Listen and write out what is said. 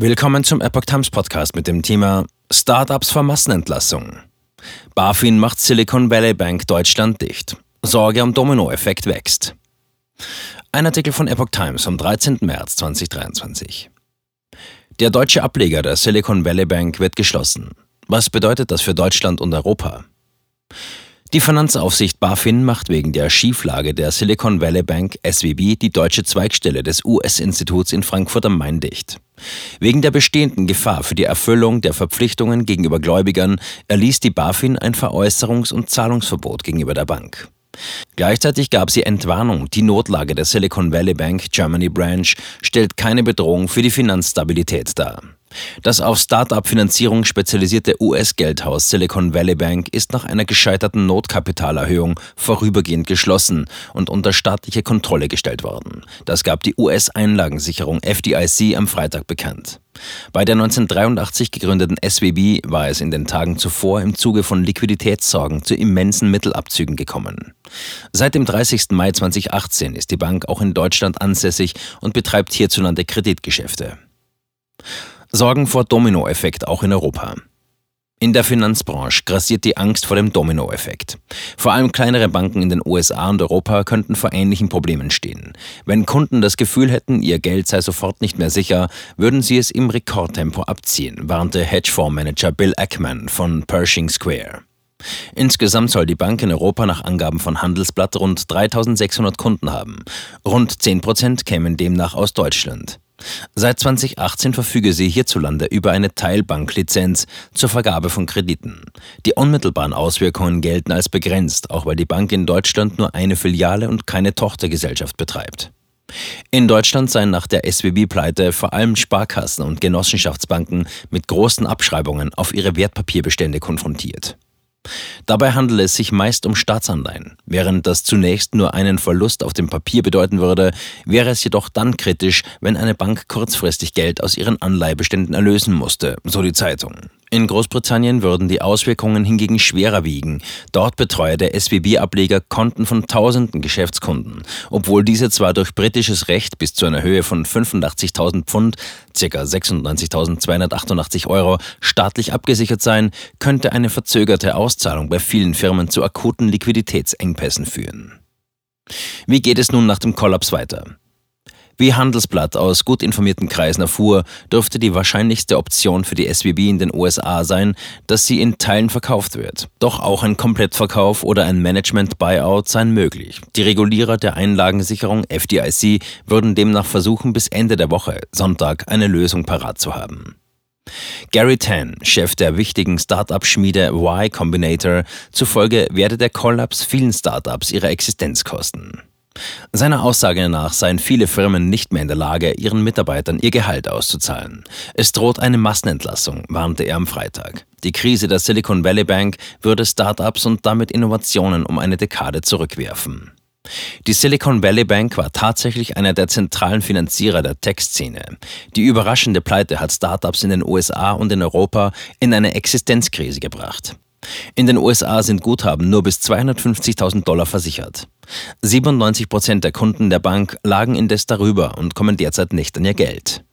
Willkommen zum Epoch Times Podcast mit dem Thema Startups vor Massenentlassung. BaFin macht Silicon Valley Bank Deutschland dicht. Sorge am Dominoeffekt wächst. Ein Artikel von Epoch Times vom 13. März 2023. Der deutsche Ableger der Silicon Valley Bank wird geschlossen. Was bedeutet das für Deutschland und Europa? Die Finanzaufsicht BaFin macht wegen der Schieflage der Silicon Valley Bank SWB die deutsche Zweigstelle des US-Instituts in Frankfurt am Main dicht. Wegen der bestehenden Gefahr für die Erfüllung der Verpflichtungen gegenüber Gläubigern erließ die BaFin ein Veräußerungs- und Zahlungsverbot gegenüber der Bank. Gleichzeitig gab sie Entwarnung, die Notlage der Silicon Valley Bank Germany Branch stellt keine Bedrohung für die Finanzstabilität dar. Das auf Start-up-Finanzierung spezialisierte US-Geldhaus Silicon Valley Bank ist nach einer gescheiterten Notkapitalerhöhung vorübergehend geschlossen und unter staatliche Kontrolle gestellt worden. Das gab die US-Einlagensicherung FDIC am Freitag bekannt. Bei der 1983 gegründeten SWB war es in den Tagen zuvor im Zuge von Liquiditätssorgen zu immensen Mittelabzügen gekommen. Seit dem 30. Mai 2018 ist die Bank auch in Deutschland ansässig und betreibt hierzulande Kreditgeschäfte sorgen vor Dominoeffekt auch in Europa. In der Finanzbranche grassiert die Angst vor dem Dominoeffekt. Vor allem kleinere Banken in den USA und Europa könnten vor ähnlichen Problemen stehen. Wenn Kunden das Gefühl hätten, ihr Geld sei sofort nicht mehr sicher, würden sie es im Rekordtempo abziehen, warnte Hedgefondsmanager Bill Ackman von Pershing Square. Insgesamt soll die Bank in Europa nach Angaben von Handelsblatt rund 3600 Kunden haben. Rund 10 Prozent kämen demnach aus Deutschland. Seit 2018 verfüge sie hierzulande über eine Teilbanklizenz zur Vergabe von Krediten. Die unmittelbaren Auswirkungen gelten als begrenzt, auch weil die Bank in Deutschland nur eine Filiale und keine Tochtergesellschaft betreibt. In Deutschland seien nach der SWB-Pleite vor allem Sparkassen und Genossenschaftsbanken mit großen Abschreibungen auf ihre Wertpapierbestände konfrontiert. Dabei handele es sich meist um Staatsanleihen. Während das zunächst nur einen Verlust auf dem Papier bedeuten würde, wäre es jedoch dann kritisch, wenn eine Bank kurzfristig Geld aus ihren Anleihbeständen erlösen musste, so die Zeitung. In Großbritannien würden die Auswirkungen hingegen schwerer wiegen. Dort betreue der SWB-Ableger Konten von tausenden Geschäftskunden. Obwohl diese zwar durch britisches Recht bis zu einer Höhe von 85.000 Pfund, ca. 96.288 Euro, staatlich abgesichert seien, könnte eine verzögerte Auszahlung bei vielen Firmen zu akuten Liquiditätsengpässen führen. Wie geht es nun nach dem Kollaps weiter? Wie Handelsblatt aus gut informierten Kreisen erfuhr, dürfte die wahrscheinlichste Option für die SWB in den USA sein, dass sie in Teilen verkauft wird. Doch auch ein Komplettverkauf oder ein Management-Buyout seien möglich. Die Regulierer der Einlagensicherung FDIC würden demnach versuchen, bis Ende der Woche, Sonntag, eine Lösung parat zu haben. Gary Tan, Chef der wichtigen Startup-Schmiede Y Combinator, zufolge werde der Kollaps vielen Startups ihre Existenz kosten. Seiner Aussage nach seien viele Firmen nicht mehr in der Lage, ihren Mitarbeitern ihr Gehalt auszuzahlen. Es droht eine Massenentlassung, warnte er am Freitag. Die Krise der Silicon Valley Bank würde Start-ups und damit Innovationen um eine Dekade zurückwerfen. Die Silicon Valley Bank war tatsächlich einer der zentralen Finanzierer der Tech-Szene. Die überraschende Pleite hat Startups in den USA und in Europa in eine Existenzkrise gebracht. In den USA sind Guthaben nur bis 250.000 Dollar versichert. 97 Prozent der Kunden der Bank lagen indes darüber und kommen derzeit nicht an ihr Geld.